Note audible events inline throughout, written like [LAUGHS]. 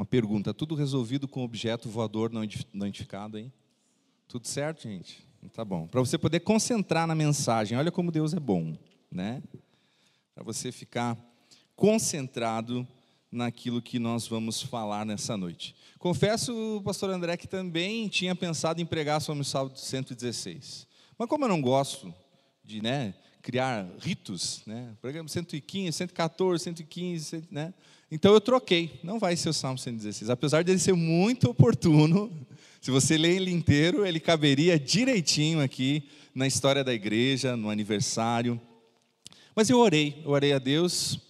Uma pergunta: tudo resolvido com objeto voador não identificado, hein? Tudo certo, gente? Tá bom. Para você poder concentrar na mensagem, olha como Deus é bom, né? Para você ficar concentrado naquilo que nós vamos falar nessa noite. Confesso, pastor André, que também tinha pensado em pregar sobre o Salmo 116. Mas como eu não gosto de né, criar ritos, né, pregamos 115, 114, 115, né, então eu troquei. Não vai ser o Salmo 116. Apesar de ele ser muito oportuno, [LAUGHS] se você ler ele inteiro, ele caberia direitinho aqui na história da igreja, no aniversário. Mas eu orei, eu orei a Deus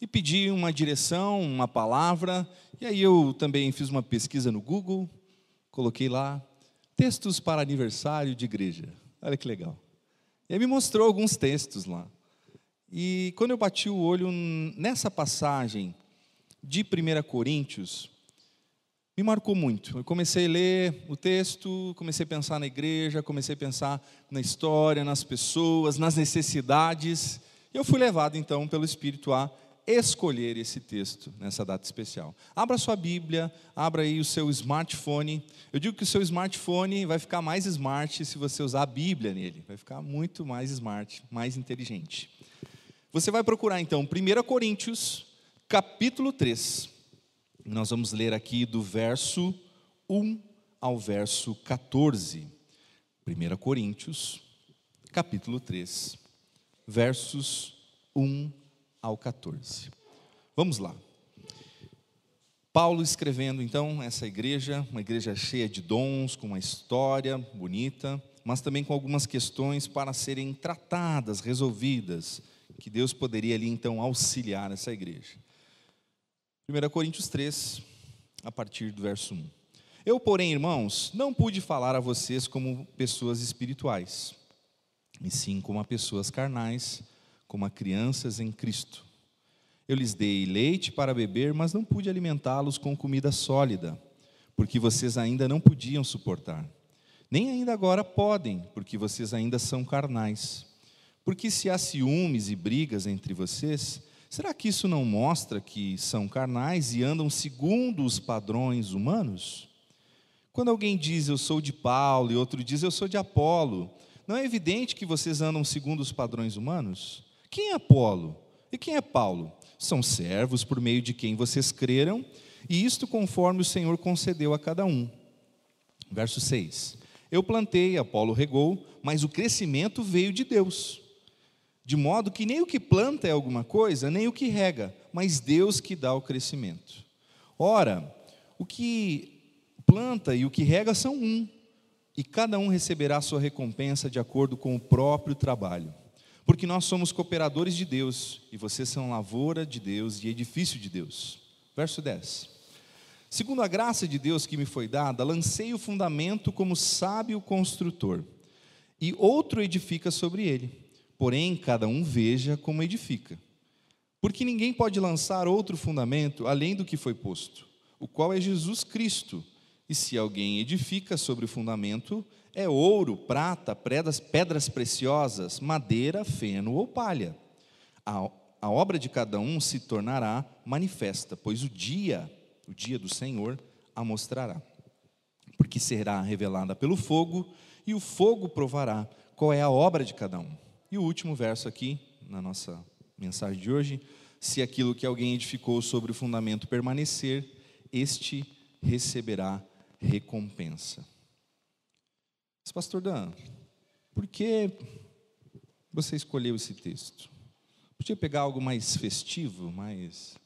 e pedi uma direção, uma palavra, e aí eu também fiz uma pesquisa no Google, coloquei lá textos para aniversário de igreja. Olha que legal. E aí me mostrou alguns textos lá. E quando eu bati o olho nessa passagem de 1 Coríntios, me marcou muito. Eu comecei a ler o texto, comecei a pensar na igreja, comecei a pensar na história, nas pessoas, nas necessidades. E eu fui levado então pelo Espírito a escolher esse texto nessa data especial. Abra sua Bíblia, abra aí o seu smartphone. Eu digo que o seu smartphone vai ficar mais smart se você usar a Bíblia nele, vai ficar muito mais smart, mais inteligente. Você vai procurar então 1 Coríntios, capítulo 3. Nós vamos ler aqui do verso 1 ao verso 14. 1 Coríntios, capítulo 3, versos 1 ao 14. Vamos lá. Paulo escrevendo então essa igreja, uma igreja cheia de dons, com uma história bonita, mas também com algumas questões para serem tratadas, resolvidas, que Deus poderia ali então auxiliar essa igreja. 1 Coríntios 3, a partir do verso 1. Eu, porém, irmãos, não pude falar a vocês como pessoas espirituais, e sim como a pessoas carnais, como a crianças em Cristo. Eu lhes dei leite para beber, mas não pude alimentá-los com comida sólida, porque vocês ainda não podiam suportar. Nem ainda agora podem, porque vocês ainda são carnais. Porque se há ciúmes e brigas entre vocês, será que isso não mostra que são carnais e andam segundo os padrões humanos? Quando alguém diz eu sou de Paulo e outro diz eu sou de Apolo, não é evidente que vocês andam segundo os padrões humanos? Quem é Apolo? E quem é Paulo? São servos por meio de quem vocês creram, e isto conforme o Senhor concedeu a cada um. Verso 6. Eu plantei, Apolo regou, mas o crescimento veio de Deus. De modo que nem o que planta é alguma coisa, nem o que rega, mas Deus que dá o crescimento. Ora, o que planta e o que rega são um, e cada um receberá sua recompensa de acordo com o próprio trabalho porque nós somos cooperadores de Deus, e vocês são lavoura de Deus e edifício de Deus. Verso 10. Segundo a graça de Deus que me foi dada, lancei o fundamento como sábio construtor, e outro edifica sobre ele. Porém, cada um veja como edifica. Porque ninguém pode lançar outro fundamento além do que foi posto, o qual é Jesus Cristo. E se alguém edifica sobre o fundamento, é ouro, prata, pedras, pedras preciosas, madeira, feno ou palha. A, a obra de cada um se tornará manifesta, pois o dia, o dia do Senhor, a mostrará. Porque será revelada pelo fogo, e o fogo provará qual é a obra de cada um. E o último verso aqui, na nossa mensagem de hoje: se aquilo que alguém edificou sobre o fundamento permanecer, este receberá recompensa. Mas, pastor Dan, por que você escolheu esse texto? Podia pegar algo mais festivo, mais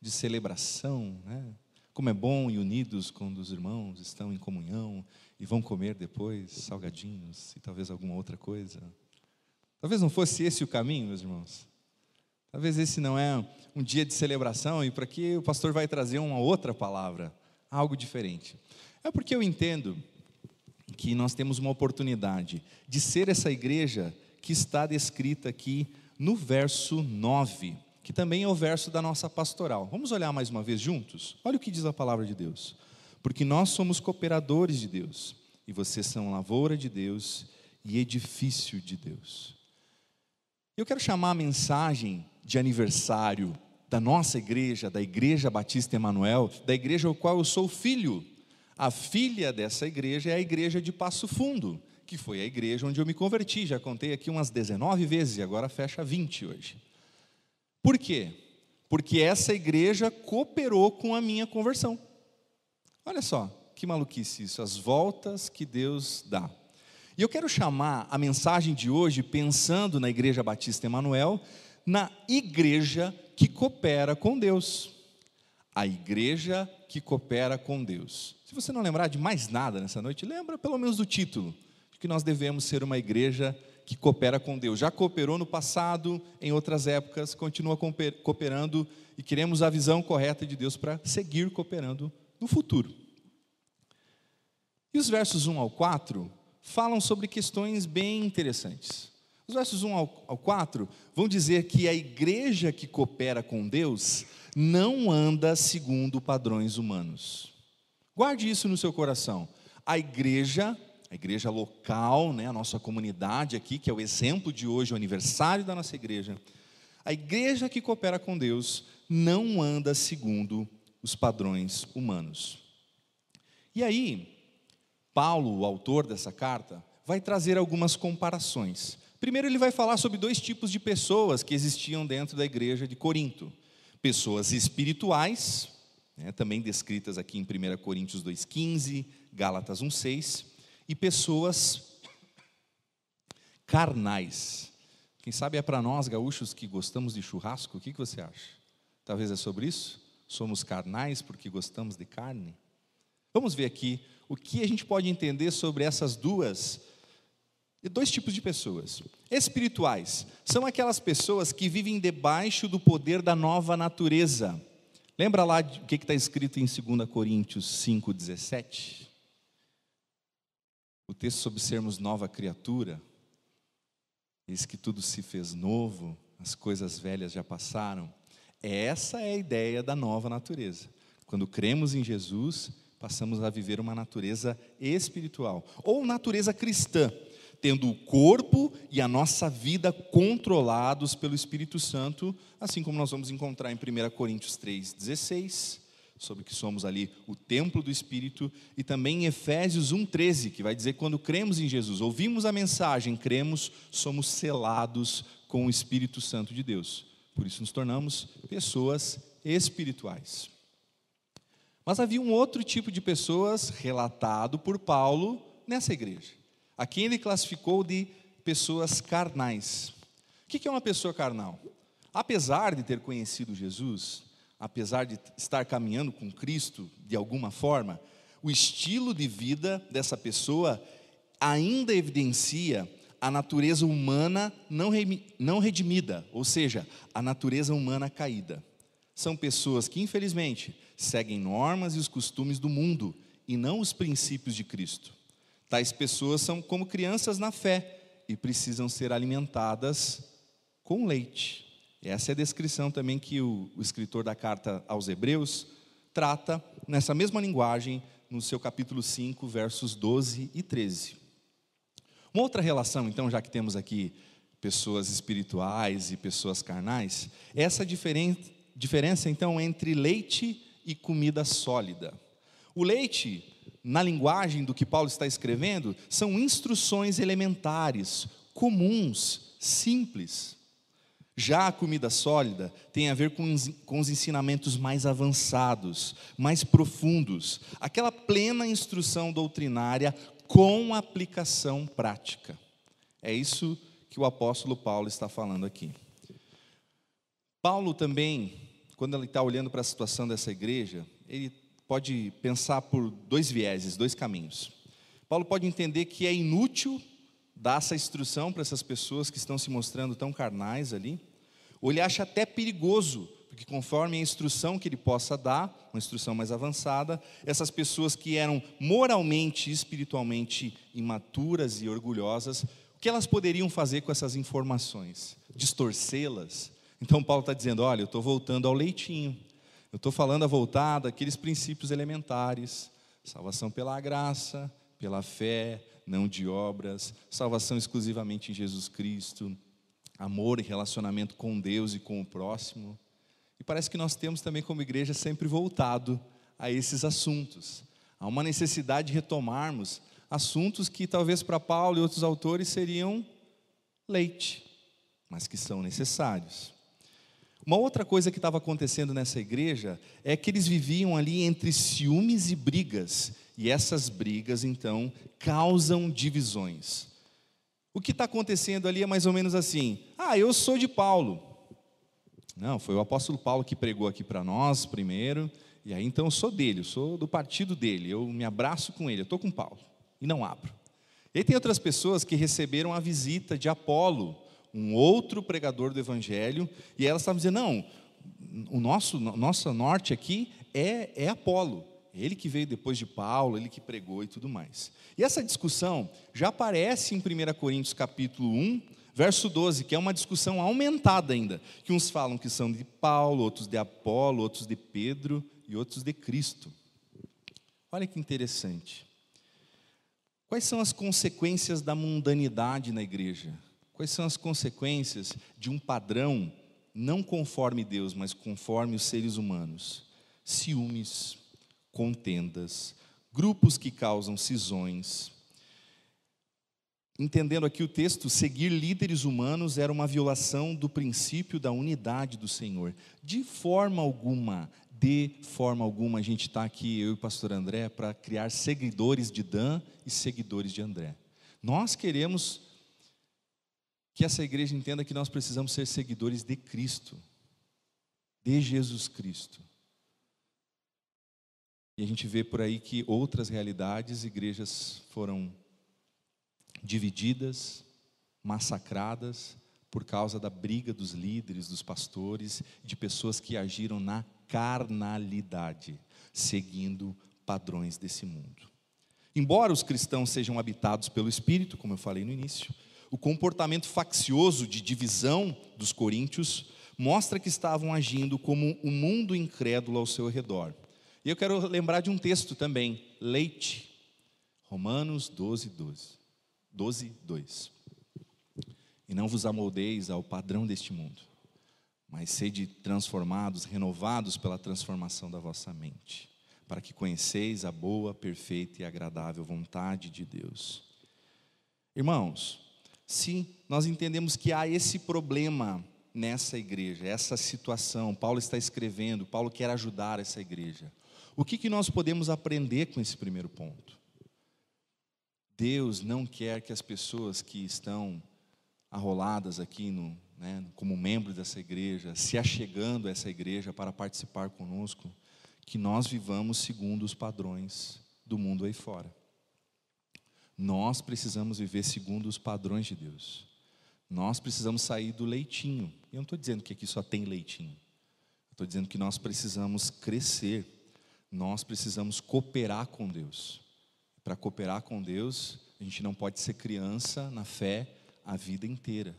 de celebração, né? Como é bom e unidos quando os irmãos estão em comunhão e vão comer depois salgadinhos e talvez alguma outra coisa. Talvez não fosse esse o caminho, meus irmãos. Talvez esse não é um dia de celebração e para que o pastor vai trazer uma outra palavra, algo diferente. É porque eu entendo que nós temos uma oportunidade de ser essa igreja que está descrita aqui no verso 9, que também é o verso da nossa pastoral. Vamos olhar mais uma vez juntos? Olha o que diz a palavra de Deus. Porque nós somos cooperadores de Deus, e vocês são lavoura de Deus e edifício de Deus. Eu quero chamar a mensagem de aniversário da nossa igreja, da Igreja Batista Emanuel, da igreja ao qual eu sou filho. A filha dessa igreja é a igreja de Passo Fundo, que foi a igreja onde eu me converti. Já contei aqui umas 19 vezes e agora fecha 20 hoje. Por quê? Porque essa igreja cooperou com a minha conversão. Olha só, que maluquice isso, as voltas que Deus dá. E eu quero chamar a mensagem de hoje, pensando na Igreja Batista Emanuel, na igreja que coopera com Deus. A igreja que coopera com Deus. Se você não lembrar de mais nada nessa noite, lembra pelo menos do título, de que nós devemos ser uma igreja que coopera com Deus. Já cooperou no passado, em outras épocas, continua cooperando e queremos a visão correta de Deus para seguir cooperando no futuro. E os versos 1 ao 4 falam sobre questões bem interessantes. Os versos 1 ao 4 vão dizer que a igreja que coopera com Deus não anda segundo padrões humanos. Guarde isso no seu coração. A igreja, a igreja local, né, a nossa comunidade aqui, que é o exemplo de hoje, o aniversário da nossa igreja, a igreja que coopera com Deus não anda segundo os padrões humanos. E aí, Paulo, o autor dessa carta, vai trazer algumas comparações. Primeiro, ele vai falar sobre dois tipos de pessoas que existiam dentro da igreja de Corinto: pessoas espirituais, né, também descritas aqui em 1 Coríntios 2,15, Gálatas 1,6, e pessoas carnais. Quem sabe é para nós, gaúchos, que gostamos de churrasco, o que, que você acha? Talvez é sobre isso? Somos carnais porque gostamos de carne? Vamos ver aqui o que a gente pode entender sobre essas duas dois tipos de pessoas. Espirituais são aquelas pessoas que vivem debaixo do poder da nova natureza. Lembra lá o que está escrito em 2 Coríntios 5,17? O texto sobre sermos nova criatura. Diz que tudo se fez novo, as coisas velhas já passaram. Essa é a ideia da nova natureza. Quando cremos em Jesus, passamos a viver uma natureza espiritual ou natureza cristã tendo o corpo e a nossa vida controlados pelo Espírito Santo, assim como nós vamos encontrar em 1 Coríntios 3,16, sobre que somos ali o templo do Espírito, e também em Efésios 1,13, que vai dizer quando cremos em Jesus, ouvimos a mensagem, cremos, somos selados com o Espírito Santo de Deus. Por isso nos tornamos pessoas espirituais. Mas havia um outro tipo de pessoas relatado por Paulo nessa igreja a quem ele classificou de pessoas carnais. O que é uma pessoa carnal? Apesar de ter conhecido Jesus, apesar de estar caminhando com Cristo de alguma forma, o estilo de vida dessa pessoa ainda evidencia a natureza humana não, redimida, ou seja, a natureza humana caída. São pessoas que, infelizmente, seguem normas e os costumes do mundo e não os princípios de Cristo. Tais pessoas são como crianças na fé e precisam ser alimentadas com leite. Essa é a descrição também que o, escritor da carta aos Hebreus trata nessa mesma linguagem no seu capítulo 5, versos 12 e 13. Uma outra relação, então, já que temos aqui pessoas espirituais e pessoas carnais, essa diferen diferença, então, entre leite e comida sólida. O leite na linguagem do que Paulo está escrevendo, são instruções elementares, comuns, simples. Já a comida sólida tem a ver com, com os ensinamentos mais avançados, mais profundos, aquela plena instrução doutrinária com aplicação prática. É isso que o apóstolo Paulo está falando aqui. Paulo também, quando ele está olhando para a situação dessa igreja, ele pode pensar por dois vieses, dois caminhos. Paulo pode entender que é inútil dar essa instrução para essas pessoas que estão se mostrando tão carnais ali, ou ele acha até perigoso, porque conforme a instrução que ele possa dar, uma instrução mais avançada, essas pessoas que eram moralmente e espiritualmente imaturas e orgulhosas, o que elas poderiam fazer com essas informações? Distorcê-las? Então Paulo está dizendo: olha, eu estou voltando ao leitinho. Eu estou falando a voltar daqueles princípios elementares: salvação pela graça, pela fé, não de obras, salvação exclusivamente em Jesus Cristo, amor e relacionamento com Deus e com o próximo. E parece que nós temos também, como igreja, sempre voltado a esses assuntos. Há uma necessidade de retomarmos assuntos que talvez para Paulo e outros autores seriam leite, mas que são necessários. Uma outra coisa que estava acontecendo nessa igreja é que eles viviam ali entre ciúmes e brigas, e essas brigas então causam divisões. O que está acontecendo ali é mais ou menos assim: ah, eu sou de Paulo. Não, foi o apóstolo Paulo que pregou aqui para nós primeiro, e aí então eu sou dele, eu sou do partido dele, eu me abraço com ele, eu estou com Paulo, e não abro. E aí tem outras pessoas que receberam a visita de Apolo, um outro pregador do evangelho, e elas estavam dizendo: não, o nosso nossa norte aqui é, é Apolo. Ele que veio depois de Paulo, ele que pregou e tudo mais. E essa discussão já aparece em 1 Coríntios capítulo 1, verso 12, que é uma discussão aumentada ainda, que uns falam que são de Paulo, outros de Apolo, outros de Pedro e outros de Cristo. Olha que interessante. Quais são as consequências da mundanidade na igreja? Quais são as consequências de um padrão não conforme Deus, mas conforme os seres humanos? Ciúmes, contendas, grupos que causam cisões. Entendendo aqui o texto, seguir líderes humanos era uma violação do princípio da unidade do Senhor. De forma alguma, de forma alguma, a gente está aqui, eu e o pastor André, para criar seguidores de Dan e seguidores de André. Nós queremos que essa igreja entenda que nós precisamos ser seguidores de Cristo, de Jesus Cristo. E a gente vê por aí que outras realidades, igrejas foram divididas, massacradas por causa da briga dos líderes, dos pastores, de pessoas que agiram na carnalidade, seguindo padrões desse mundo. Embora os cristãos sejam habitados pelo Espírito, como eu falei no início, o comportamento faccioso de divisão dos coríntios mostra que estavam agindo como um mundo incrédulo ao seu redor. E eu quero lembrar de um texto também, leite, Romanos 12, 12. 12, 2. E não vos amoldeis ao padrão deste mundo, mas sede transformados, renovados pela transformação da vossa mente, para que conheceis a boa, perfeita e agradável vontade de Deus. Irmãos, se nós entendemos que há esse problema nessa igreja, essa situação, Paulo está escrevendo, Paulo quer ajudar essa igreja. O que, que nós podemos aprender com esse primeiro ponto? Deus não quer que as pessoas que estão arroladas aqui no, né, como membro dessa igreja, se achegando a essa igreja para participar conosco, que nós vivamos segundo os padrões do mundo aí fora. Nós precisamos viver segundo os padrões de Deus. Nós precisamos sair do leitinho. Eu não estou dizendo que aqui só tem leitinho. Estou dizendo que nós precisamos crescer. Nós precisamos cooperar com Deus. Para cooperar com Deus, a gente não pode ser criança na fé a vida inteira.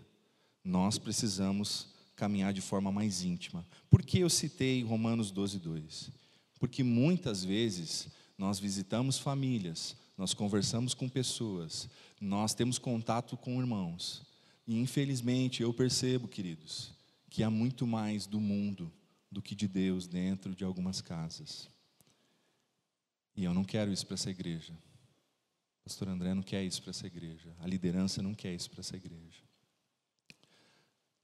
Nós precisamos caminhar de forma mais íntima. Por que eu citei Romanos 12, 2? Porque muitas vezes nós visitamos famílias, nós conversamos com pessoas, nós temos contato com irmãos. E infelizmente eu percebo, queridos, que há muito mais do mundo do que de Deus dentro de algumas casas. E eu não quero isso para essa igreja. Pastor André não quer isso para essa igreja. A liderança não quer isso para essa igreja.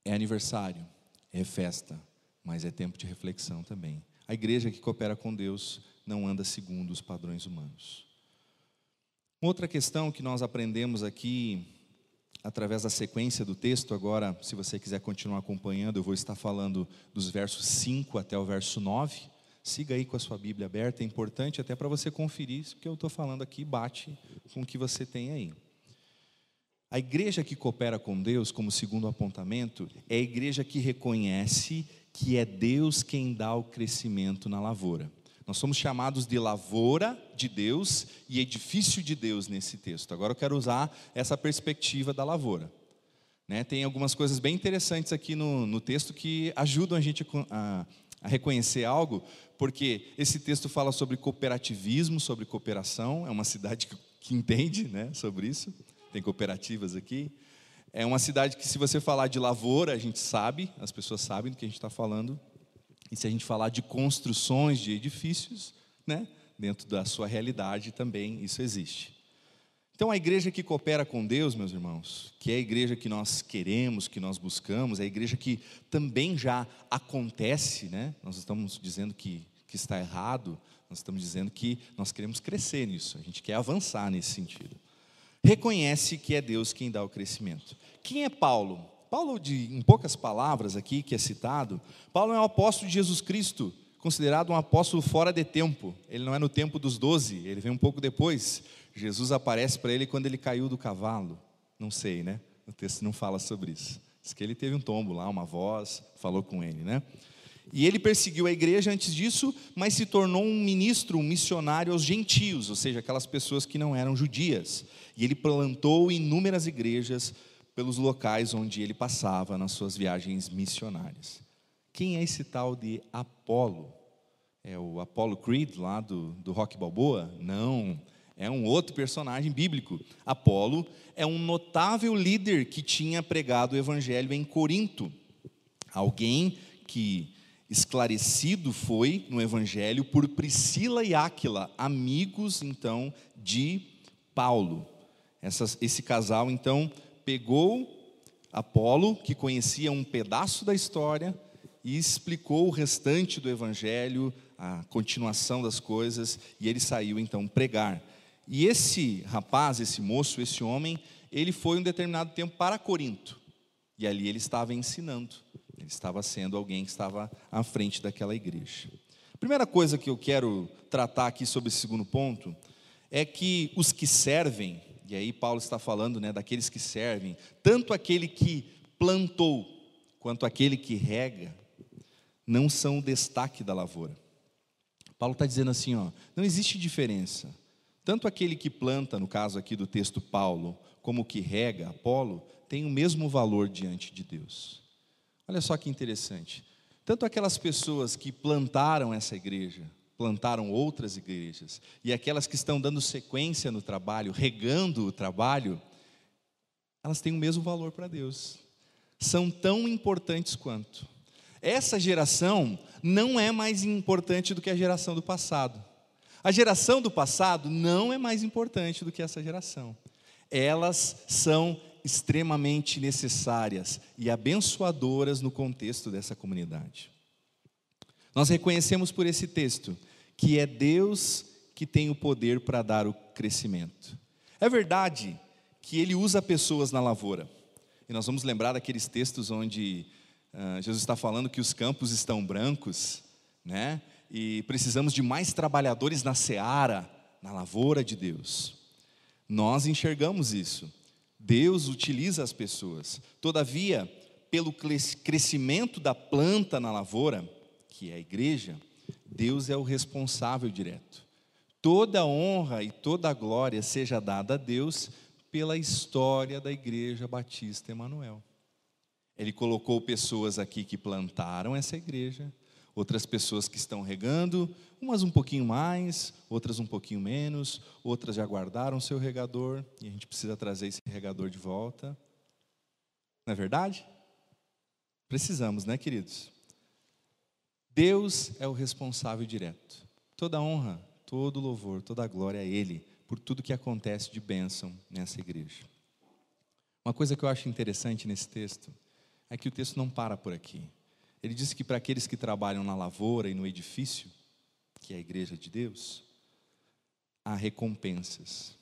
É aniversário, é festa, mas é tempo de reflexão também. A igreja que coopera com Deus não anda segundo os padrões humanos. Outra questão que nós aprendemos aqui, através da sequência do texto, agora, se você quiser continuar acompanhando, eu vou estar falando dos versos 5 até o verso 9. Siga aí com a sua Bíblia aberta, é importante até para você conferir se o que eu estou falando aqui bate com o que você tem aí. A igreja que coopera com Deus, como segundo apontamento, é a igreja que reconhece que é Deus quem dá o crescimento na lavoura. Nós somos chamados de lavoura de Deus e edifício de Deus nesse texto. Agora eu quero usar essa perspectiva da lavoura. Né, tem algumas coisas bem interessantes aqui no, no texto que ajudam a gente a, a, reconhecer algo, porque esse texto fala sobre cooperativismo, sobre cooperação, é uma cidade que, que entende né, sobre isso, tem cooperativas aqui. É uma cidade que, se você falar de lavoura, a gente sabe, as pessoas sabem do que a gente está falando. E se a gente falar de construções de edifícios, né, dentro da sua realidade também isso existe. Então, a igreja que coopera com Deus, meus irmãos, que é a igreja que nós queremos, que nós buscamos, é a igreja que também já acontece, né? Nós estamos dizendo que, que está errado, nós estamos dizendo que nós queremos crescer nisso, a gente quer avançar nesse sentido. Reconhece que é Deus quem dá o crescimento. Quem é Paulo? Paulo, de, em poucas palavras aqui, que é citado, Paulo é um apóstolo de Jesus Cristo, considerado um apóstolo fora de tempo. Ele não é no tempo dos doze, ele vem um pouco depois. Jesus aparece para ele quando ele caiu do cavalo. Não sei, né? O texto não fala sobre isso. Diz que ele teve um tombo lá, uma voz, falou com ele, né? E ele perseguiu a igreja antes disso, mas se tornou um ministro, um missionário aos gentios, ou seja, aquelas pessoas que não eram judias. E ele plantou inúmeras igrejas pelos locais onde ele passava nas suas viagens missionárias. Quem é esse tal de Apolo? É o Apollo Creed lá do, do Rock Balboa? Não. É um outro personagem bíblico. Apolo é um notável líder que tinha pregado o evangelho em Corinto. Alguém que esclarecido foi no evangelho por Priscila e Áquila, amigos então de Paulo. Essas, esse casal então pegou Apolo, que conhecia um pedaço da história, e explicou o restante do evangelho, a continuação das coisas, e ele saiu então pregar. E esse rapaz, esse moço, esse homem, ele foi um determinado tempo para Corinto. E ali ele estava ensinando. Ele estava sendo alguém que estava à frente daquela igreja. A primeira coisa que eu quero tratar aqui sobre esse segundo ponto é que os que servem, e aí Paulo está falando né, daqueles que servem, tanto aquele que plantou quanto aquele que rega, não são o destaque da lavoura. Paulo está dizendo assim: ó, não existe diferença tanto aquele que planta, no caso aqui do texto Paulo, como o que rega, Apolo, tem o mesmo valor diante de Deus. Olha só que interessante. Tanto aquelas pessoas que plantaram essa igreja, plantaram outras igrejas, e aquelas que estão dando sequência no trabalho, regando o trabalho, elas têm o mesmo valor para Deus. São tão importantes quanto. Essa geração não é mais importante do que a geração do passado. A geração do passado não é mais importante do que essa geração. Elas são extremamente necessárias e abençoadoras no contexto dessa comunidade. Nós reconhecemos por esse texto que é Deus que tem o poder para dar o crescimento. É verdade que Ele usa pessoas na lavoura. E nós vamos lembrar daqueles textos onde uh, Jesus está falando que os campos estão brancos, né? e precisamos de mais trabalhadores na seara, na lavoura de Deus. Nós enxergamos isso. Deus utiliza as pessoas. Todavia, pelo crescimento da planta na lavoura, que é a igreja, Deus é o responsável direto. Toda honra e toda glória seja dada a Deus pela história da Igreja Batista Emanuel. Ele colocou pessoas aqui que plantaram essa igreja, outras pessoas que estão regando, umas um pouquinho mais, outras um pouquinho menos, outras já guardaram seu regador e a gente precisa trazer esse regador de volta. Não é verdade? Precisamos, né, queridos? Deus é o responsável direto. Toda honra, todo louvor, toda glória a Ele por tudo que acontece de bênção nessa igreja. Uma coisa que eu acho interessante nesse texto é que o texto não para por aqui. Ele disse que para aqueles que trabalham na lavoura e no edifício, que é a igreja de Deus, há recompensas.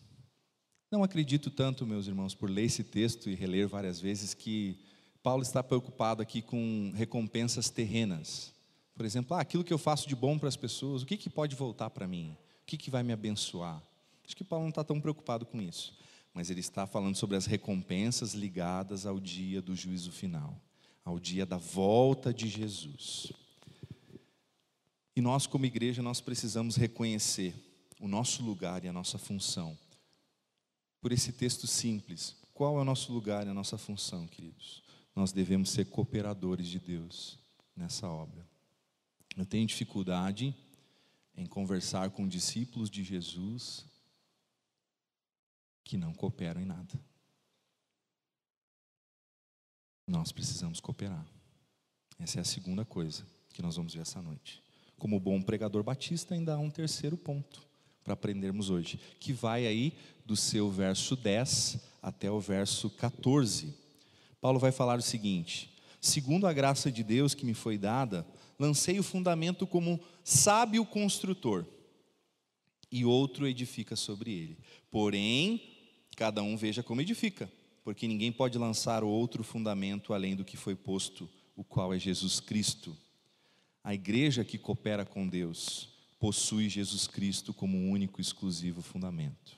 Não acredito tanto, meus irmãos, por ler esse texto e reler várias vezes, que Paulo está preocupado aqui com recompensas terrenas. Por exemplo, ah, aquilo que eu faço de bom para as pessoas, o que, que pode voltar para mim? O que, que vai me abençoar? Acho que Paulo não está tão preocupado com isso, mas ele está falando sobre as recompensas ligadas ao dia do juízo final ao dia da volta de Jesus. E nós, como igreja, nós precisamos reconhecer o nosso lugar e a nossa função. Por esse texto simples, qual é o nosso lugar e a nossa função, queridos? Nós devemos ser cooperadores de Deus nessa obra. Eu tenho dificuldade em conversar com discípulos de Jesus que não cooperam em nada. Nós precisamos cooperar. Essa é a segunda coisa. que nós vamos ver essa noite. Como bom pregador batista, ainda há um terceiro ponto para aprendermos hoje, que vai aí do seu verso 10 até o verso 14. Paulo vai falar o seguinte: Segundo a graça de Deus que me foi dada, lancei o fundamento como sábio construtor, e outro edifica sobre ele. Porém, cada um veja como edifica, porque ninguém pode lançar outro fundamento além do que foi posto, o qual é Jesus Cristo. A igreja que coopera com Deus possui Jesus Cristo como único e exclusivo fundamento.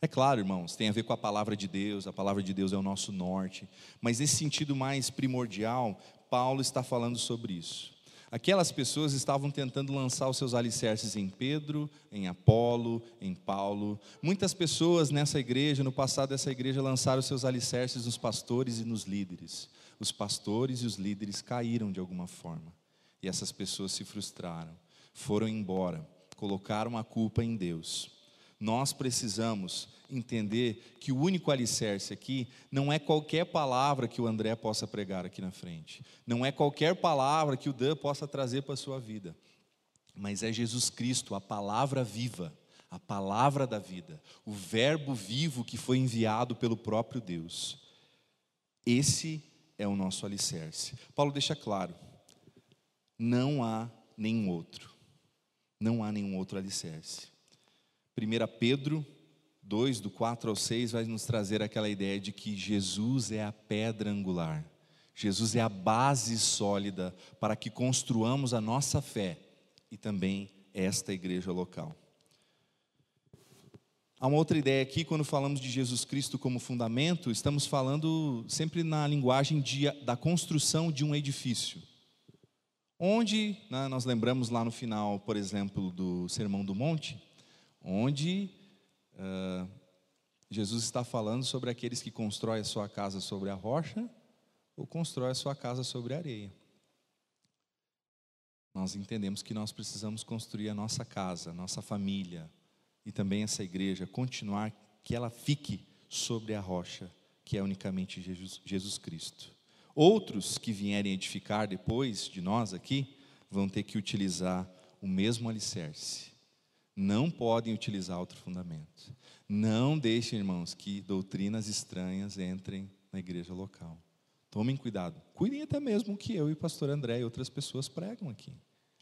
É claro, irmãos, tem a ver com a palavra de Deus, a palavra de Deus é o nosso norte, mas nesse sentido mais primordial, Paulo está falando sobre isso. Aquelas pessoas estavam tentando lançar os seus alicerces em Pedro, em Apolo, em Paulo. Muitas pessoas nessa igreja, no passado dessa igreja, lançaram os seus alicerces nos pastores e nos líderes. Os pastores e os líderes caíram de alguma forma. E essas pessoas se frustraram, foram embora, colocaram a culpa em Deus. Nós precisamos entender que o único alicerce aqui não é qualquer palavra que o André possa pregar aqui na frente, não é qualquer palavra que o Dan possa trazer para a sua vida, mas é Jesus Cristo, a palavra viva, a palavra da vida, o Verbo vivo que foi enviado pelo próprio Deus. Esse é o nosso alicerce. Paulo deixa claro: não há nenhum outro, não há nenhum outro alicerce. 1 Pedro 2, do 4 ao 6, vai nos trazer aquela ideia de que Jesus é a pedra angular, Jesus é a base sólida para que construamos a nossa fé e também esta igreja local. Há uma outra ideia aqui, quando falamos de Jesus Cristo como fundamento, estamos falando sempre na linguagem de, da construção de um edifício. Onde, né, nós lembramos lá no final, por exemplo, do Sermão do Monte, onde uh, Jesus está falando sobre aqueles que constroem a sua casa sobre a rocha ou constroem a sua casa sobre a areia. Nós entendemos que nós precisamos construir a nossa casa, nossa família e também essa igreja, continuar que ela fique sobre a rocha, que é unicamente Jesus, Jesus Cristo. Outros que vierem edificar depois de nós aqui, vão ter que utilizar o mesmo alicerce, não podem utilizar outro fundamento. Não deixem, irmãos, que doutrinas estranhas entrem na igreja local. Tomem cuidado. Cuidem até mesmo que eu e o pastor André e outras pessoas pregam aqui.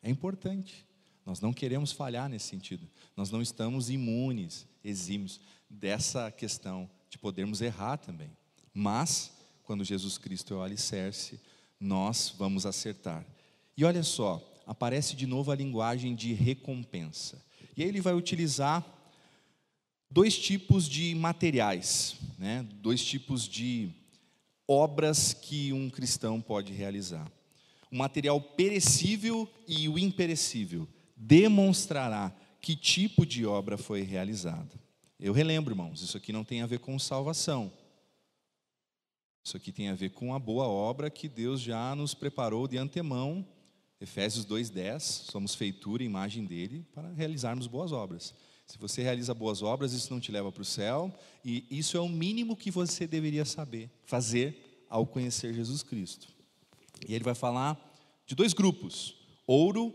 É importante. Nós não queremos falhar nesse sentido. Nós não estamos imunes, exímios dessa questão de podermos errar também. Mas, quando Jesus Cristo é o alicerce, nós vamos acertar. E olha só, aparece de novo a linguagem de recompensa. E aí ele vai utilizar dois tipos de materiais, né? dois tipos de obras que um cristão pode realizar. O material perecível e o imperecível demonstrará que tipo de obra foi realizada. Eu relembro, irmãos, isso aqui não tem a ver com salvação. Isso aqui tem a ver com a boa obra que Deus já nos preparou de antemão Efésios 2:10, somos feitura imagem dele para realizarmos boas obras. Se você realiza boas obras, isso não te leva para o céu, e isso é o mínimo que você deveria saber, fazer ao conhecer Jesus Cristo. E ele vai falar de dois grupos: ouro,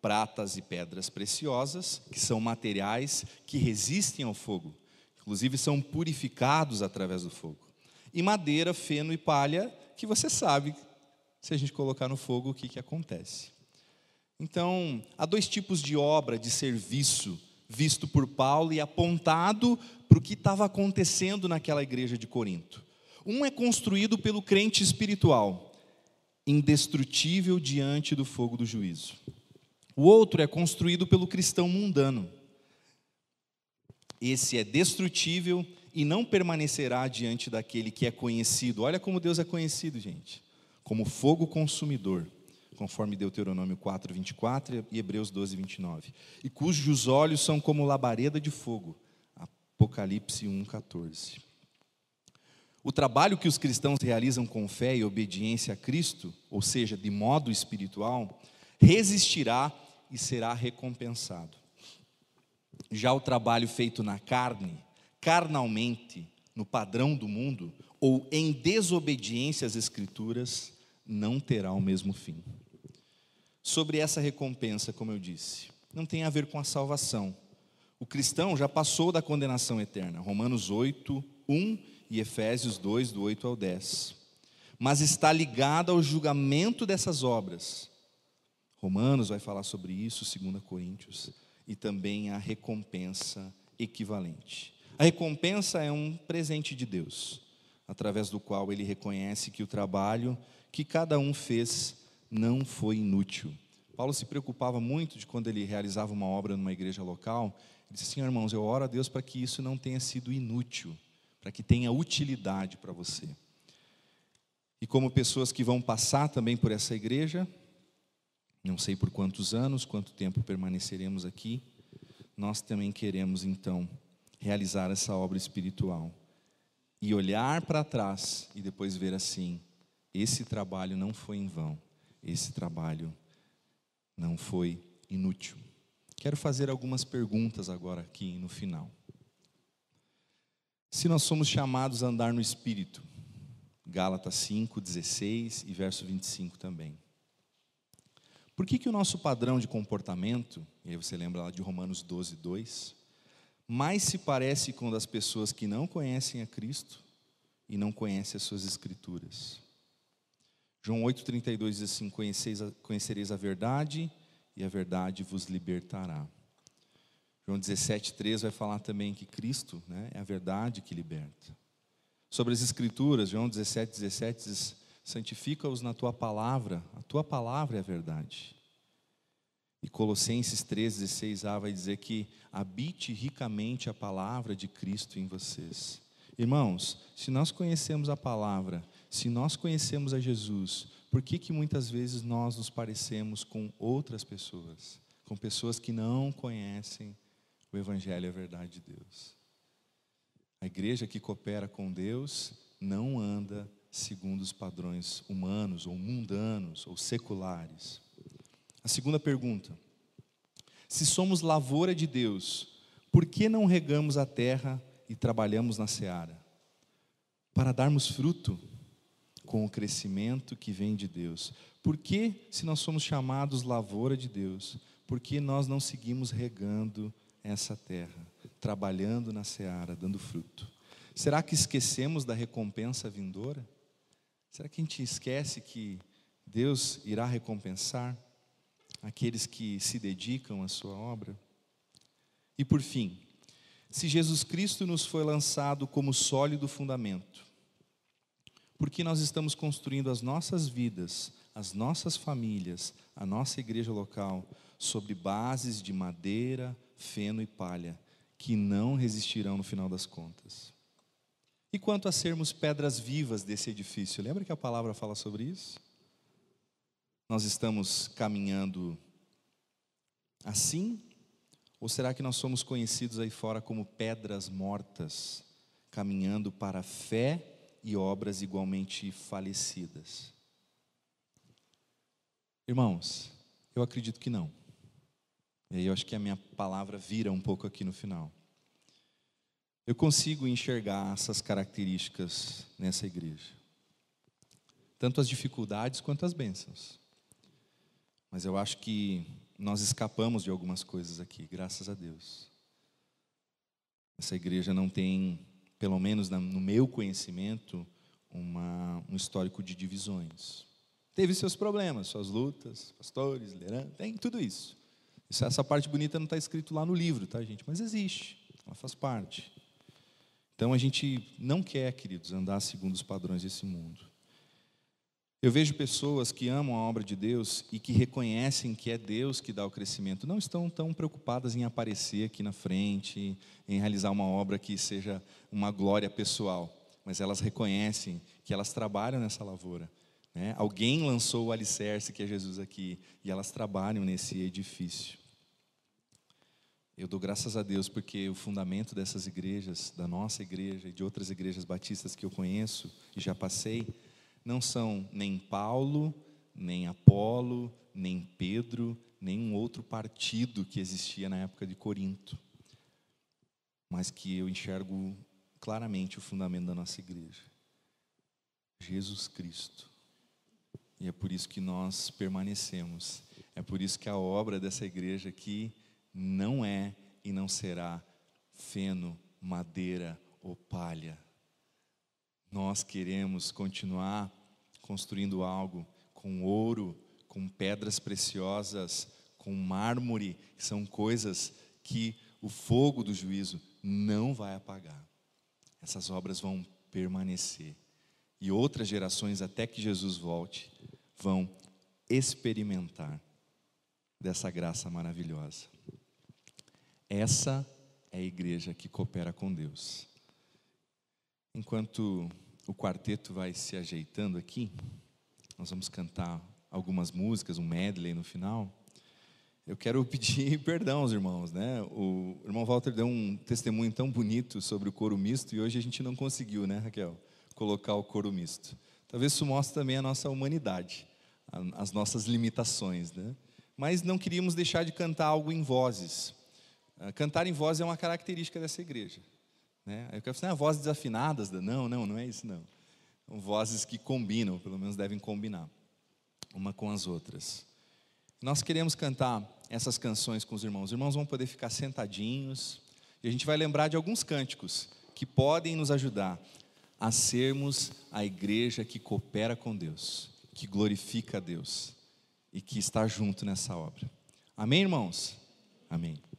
pratas e pedras preciosas, que são materiais que resistem ao fogo, inclusive são purificados através do fogo. E madeira, feno e palha, que você sabe se a gente colocar no fogo, o que, que acontece? Então, há dois tipos de obra, de serviço, visto por Paulo e apontado para o que estava acontecendo naquela igreja de Corinto. Um é construído pelo crente espiritual, indestrutível diante do fogo do juízo. O outro é construído pelo cristão mundano. Esse é destrutível e não permanecerá diante daquele que é conhecido. Olha como Deus é conhecido, gente como fogo consumidor, conforme Deuteronômio 4, 24 e Hebreus 12, 29, e cujos olhos são como labareda de fogo, Apocalipse 1, 14. O trabalho que os cristãos realizam com fé e obediência a Cristo, ou seja, de modo espiritual, resistirá e será recompensado. Já o trabalho feito na carne, carnalmente, no padrão do mundo, ou em desobediência às Escrituras, não terá o mesmo fim. sobre essa recompensa, como eu disse. Não tem a ver com a salvação. O cristão já passou da condenação eterna. Romanos 8, 1 e Efésios 2, do 8 ao 10. Mas está ligado ao julgamento dessas obras. Romanos vai falar sobre isso, 2 Coríntios, e também a recompensa equivalente. A recompensa é um presente de Deus, através do qual ele reconhece que o trabalho que cada um fez não foi inútil. Paulo se preocupava muito de quando ele realizava uma obra numa igreja local, ele disse assim, irmãos, eu oro a Deus para que isso não tenha sido inútil, para que tenha utilidade para você. E como pessoas que vão passar também por essa igreja, não sei por quantos anos, quanto tempo permaneceremos aqui, nós também queremos então realizar essa obra espiritual e olhar para trás e depois ver assim: esse trabalho não foi em vão, esse trabalho não foi inútil. Quero fazer algumas perguntas agora aqui no final. Se nós somos chamados a andar no Espírito, Gálatas 5, 16 e verso 25 também. Por que, que o nosso padrão de comportamento, e aí você lembra lá de Romanos 12, 2, mais se parece com das pessoas que não conhecem a Cristo e não conhecem as suas Escrituras? João 8,32 diz assim: Conhecereis a verdade e a verdade vos libertará. João 17,3 vai falar também que Cristo né, é a verdade que liberta. Sobre as Escrituras, João 17, 17 diz: Santifica-os na tua palavra, a tua palavra é a verdade. E Colossenses 3, 16a vai dizer que habite ricamente a palavra de Cristo em vocês. Irmãos, se nós conhecemos a palavra, se nós conhecemos a Jesus, por que, que muitas vezes nós nos parecemos com outras pessoas? Com pessoas que não conhecem o Evangelho e a verdade de Deus. A igreja que coopera com Deus não anda segundo os padrões humanos, ou mundanos, ou seculares. A segunda pergunta: se somos lavoura de Deus, por que não regamos a terra e trabalhamos na seara, para darmos fruto com o crescimento que vem de Deus. Por que, se nós somos chamados lavoura de Deus, por que nós não seguimos regando essa terra, trabalhando na seara, dando fruto? Será que esquecemos da recompensa vindoura? Será que a gente esquece que Deus irá recompensar aqueles que se dedicam à sua obra? E por fim, se Jesus Cristo nos foi lançado como sólido fundamento, porque nós estamos construindo as nossas vidas, as nossas famílias, a nossa igreja local, sobre bases de madeira, feno e palha, que não resistirão no final das contas. E quanto a sermos pedras vivas desse edifício, lembra que a palavra fala sobre isso? Nós estamos caminhando assim ou será que nós somos conhecidos aí fora como pedras mortas, caminhando para fé e obras igualmente falecidas? Irmãos, eu acredito que não. E aí eu acho que a minha palavra vira um pouco aqui no final. Eu consigo enxergar essas características nessa igreja. Tanto as dificuldades quanto as bênçãos. Mas eu acho que nós escapamos de algumas coisas aqui, graças a Deus. Essa igreja não tem, pelo menos no meu conhecimento, uma, um histórico de divisões. Teve seus problemas, suas lutas, pastores, liderança, tem tudo isso. isso. Essa parte bonita não está escrito lá no livro, tá, gente? Mas existe, ela faz parte. Então a gente não quer, queridos, andar segundo os padrões desse mundo. Eu vejo pessoas que amam a obra de Deus e que reconhecem que é Deus que dá o crescimento, não estão tão preocupadas em aparecer aqui na frente, em realizar uma obra que seja uma glória pessoal, mas elas reconhecem que elas trabalham nessa lavoura. Né? Alguém lançou o alicerce, que é Jesus aqui, e elas trabalham nesse edifício. Eu dou graças a Deus porque o fundamento dessas igrejas, da nossa igreja e de outras igrejas batistas que eu conheço e já passei, não são nem Paulo, nem Apolo, nem Pedro, nem um outro partido que existia na época de Corinto, mas que eu enxergo claramente o fundamento da nossa igreja: Jesus Cristo. E é por isso que nós permanecemos. É por isso que a obra dessa igreja aqui não é e não será feno, madeira ou palha. Nós queremos continuar construindo algo com ouro, com pedras preciosas, com mármore, são coisas que o fogo do juízo não vai apagar. Essas obras vão permanecer. E outras gerações, até que Jesus volte, vão experimentar dessa graça maravilhosa. Essa é a igreja que coopera com Deus. Enquanto o quarteto vai se ajeitando aqui, nós vamos cantar algumas músicas, um medley no final. Eu quero pedir [LAUGHS] perdão aos irmãos, né? O irmão Walter deu um testemunho tão bonito sobre o coro misto e hoje a gente não conseguiu, né, Raquel, colocar o coro misto. Talvez isso mostre também a nossa humanidade, as nossas limitações, né? Mas não queríamos deixar de cantar algo em vozes. Ah, cantar em voz é uma característica dessa igreja. Né? Eu quero falar, ah, vozes desafinadas. Não, não, não é isso não. São vozes que combinam, pelo menos devem combinar, uma com as outras. Nós queremos cantar essas canções com os irmãos. Os irmãos vão poder ficar sentadinhos e a gente vai lembrar de alguns cânticos que podem nos ajudar a sermos a igreja que coopera com Deus, que glorifica a Deus e que está junto nessa obra. Amém, irmãos? Amém.